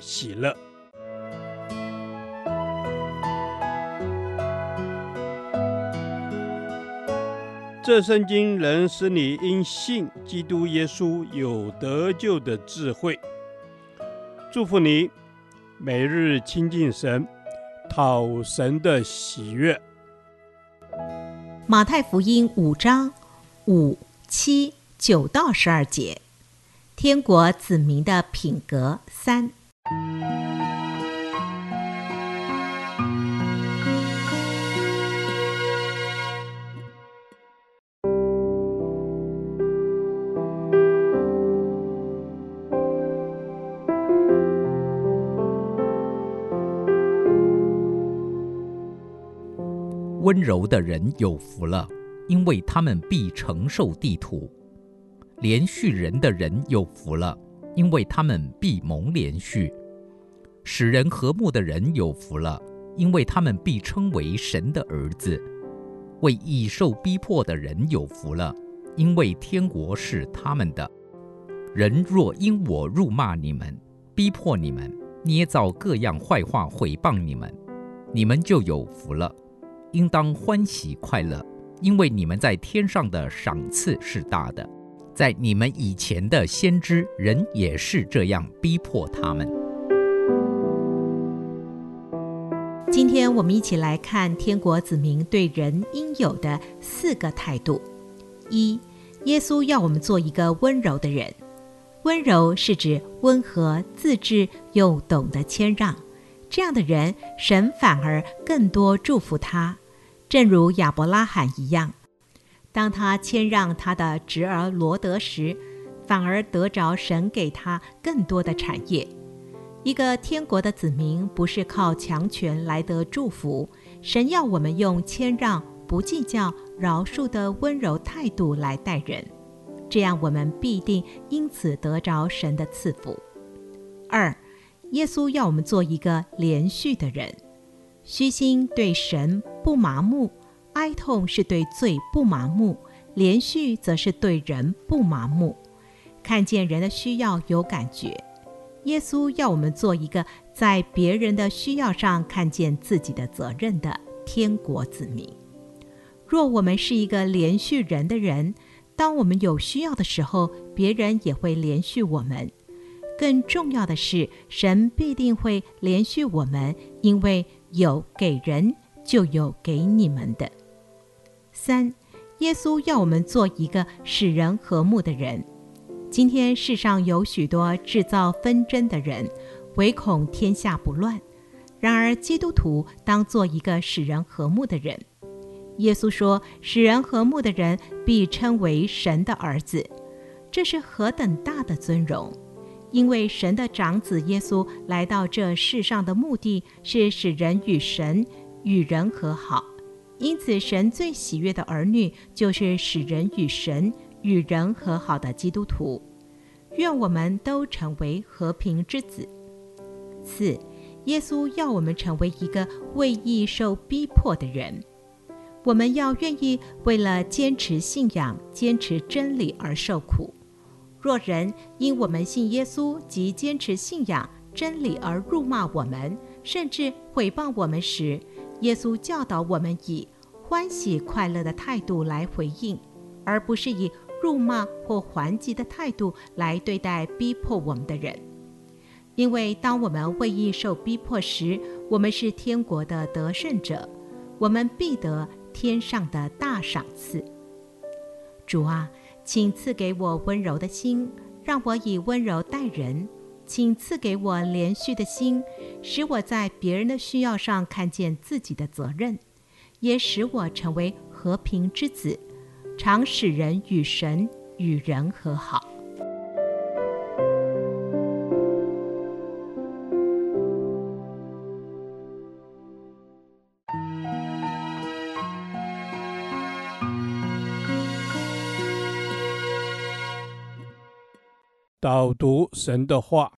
喜乐。这圣经能使你因信基督耶稣有得救的智慧。祝福你，每日亲近神，讨神的喜悦。马太福音五章五七九到十二节，天国子民的品格三。温柔的人有福了，因为他们必承受地土；连续人的人有福了，因为他们必蒙连续；使人和睦的人有福了，因为他们必称为神的儿子；为义受逼迫的人有福了，因为天国是他们的。人若因我辱骂你们、逼迫你们、捏造各样坏话毁谤你们，你们就有福了。应当欢喜快乐，因为你们在天上的赏赐是大的。在你们以前的先知人也是这样逼迫他们。今天我们一起来看天国子民对人应有的四个态度：一、耶稣要我们做一个温柔的人。温柔是指温和、自制又懂得谦让。这样的人，神反而更多祝福他。正如亚伯拉罕一样，当他谦让他的侄儿罗德时，反而得着神给他更多的产业。一个天国的子民不是靠强权来得祝福，神要我们用谦让、不计较、饶恕的温柔态度来待人，这样我们必定因此得着神的赐福。二，耶稣要我们做一个连续的人。虚心对神不麻木，哀痛是对罪不麻木，连续则是对人不麻木。看见人的需要有感觉，耶稣要我们做一个在别人的需要上看见自己的责任的天国子民。若我们是一个连续人的人，当我们有需要的时候，别人也会连续我们。更重要的是，神必定会连续我们，因为。有给人，就有给你们的。三，耶稣要我们做一个使人和睦的人。今天世上有许多制造纷争的人，唯恐天下不乱。然而基督徒当做一个使人和睦的人。耶稣说：“使人和睦的人，必称为神的儿子。”这是何等大的尊荣！因为神的长子耶稣来到这世上的目的是使人与神与人和好，因此神最喜悦的儿女就是使人与神与人和好的基督徒。愿我们都成为和平之子。四，耶稣要我们成为一个为义受逼迫的人，我们要愿意为了坚持信仰、坚持真理而受苦。若人因我们信耶稣及坚持信仰真理而辱骂我们，甚至毁谤我们时，耶稣教导我们以欢喜快乐的态度来回应，而不是以辱骂或还击的态度来对待逼迫我们的人。因为当我们为义受逼迫时，我们是天国的得胜者，我们必得天上的大赏赐。主啊。请赐给我温柔的心，让我以温柔待人；请赐给我怜恤的心，使我在别人的需要上看见自己的责任，也使我成为和平之子，常使人与神、与人和好。导读：神的话。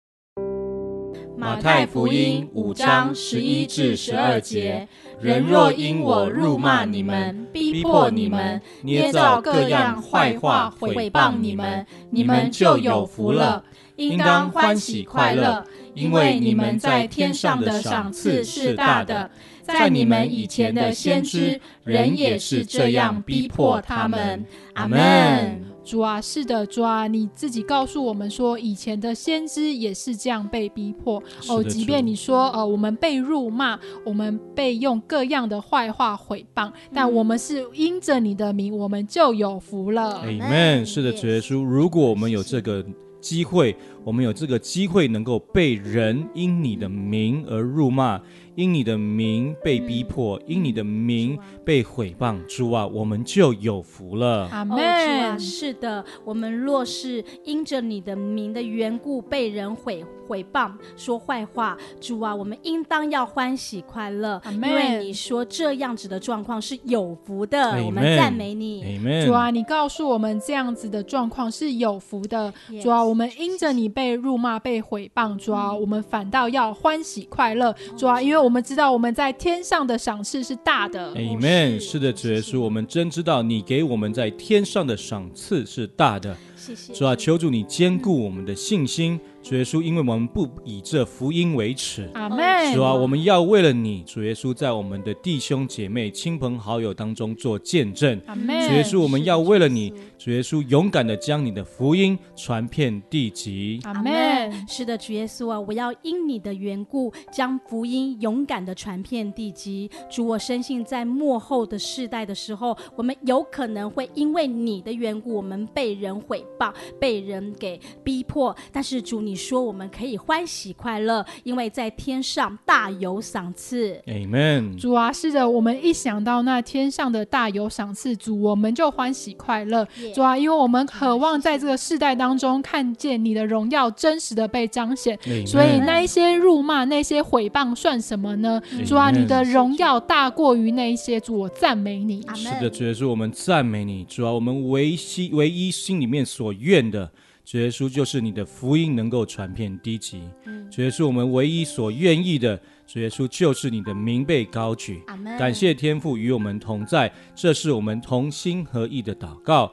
马太福音五章十一至十二节：人若因我辱骂你们、逼迫你们、捏造各样坏话毁谤你们，你们就有福了，应当欢喜快乐，因为你们在天上的赏赐是大的。在你们以前的先知，人也是这样逼迫他们。阿门。主啊，是的，主啊，你自己告诉我们说，以前的先知也是这样被逼迫哦。即便你说，呃，我们被辱骂，我们被用各样的坏话毁谤，嗯、但我们是因着你的名，我们就有福了。阿门。是的，主耶稣，如果我们有这个机会，我们有这个机会能够被人因你的名而辱骂。因你的名被逼迫，嗯、因你的名被毁谤，主啊，我们就有福了。阿门。主啊，是的，我们若是因着你的名的缘故被人毁毁谤、说坏话，主啊，我们应当要欢喜快乐，因为你说这样子的状况是有福的。我们赞美你。Amen 主啊，你告诉我们这样子的状况是有福的。Yes 主啊，我们因着你被辱骂、被毁谤，主啊，我们反倒要欢喜快乐。主啊，因为我们知道我们在天上的赏赐是大的。Amen。是的，主耶稣，我们真知道你给我们在天上的赏赐是大的。谢谢。主啊，求主你坚固我们的信心。主耶稣，因为我们不以这福音为耻，阿门。主啊，我们要为了你，主耶稣，在我们的弟兄姐妹、亲朋好友当中做见证，阿门。主耶稣，我们要为了你，主耶稣，勇敢的将你的福音传遍地极，阿门。是的，主耶稣啊，我要因你的缘故，将福音勇敢的传遍地极。主，我深信在末后的世代的时候，我们有可能会因为你的缘故，我们被人毁谤，被人给逼迫，但是主你。你说我们可以欢喜快乐，因为在天上大有赏赐。Amen。主啊，是的，我们一想到那天上的大有赏赐，主我们就欢喜快乐。Yeah. 主啊，因为我们渴望在这个世代当中看见你的荣耀真实的被彰显所以那一些辱骂、那些毁谤算什么呢主啊，你的荣耀大过于那一些，主我赞美你。是的，主耶稣，我们赞美你。主啊，我们唯心唯一心里面所愿的。主耶稣，就是你的福音能够传遍地极。主耶稣，我们唯一所愿意的，主耶稣就是你的名被高举。感谢天父与我们同在，这是我们同心合意的祷告，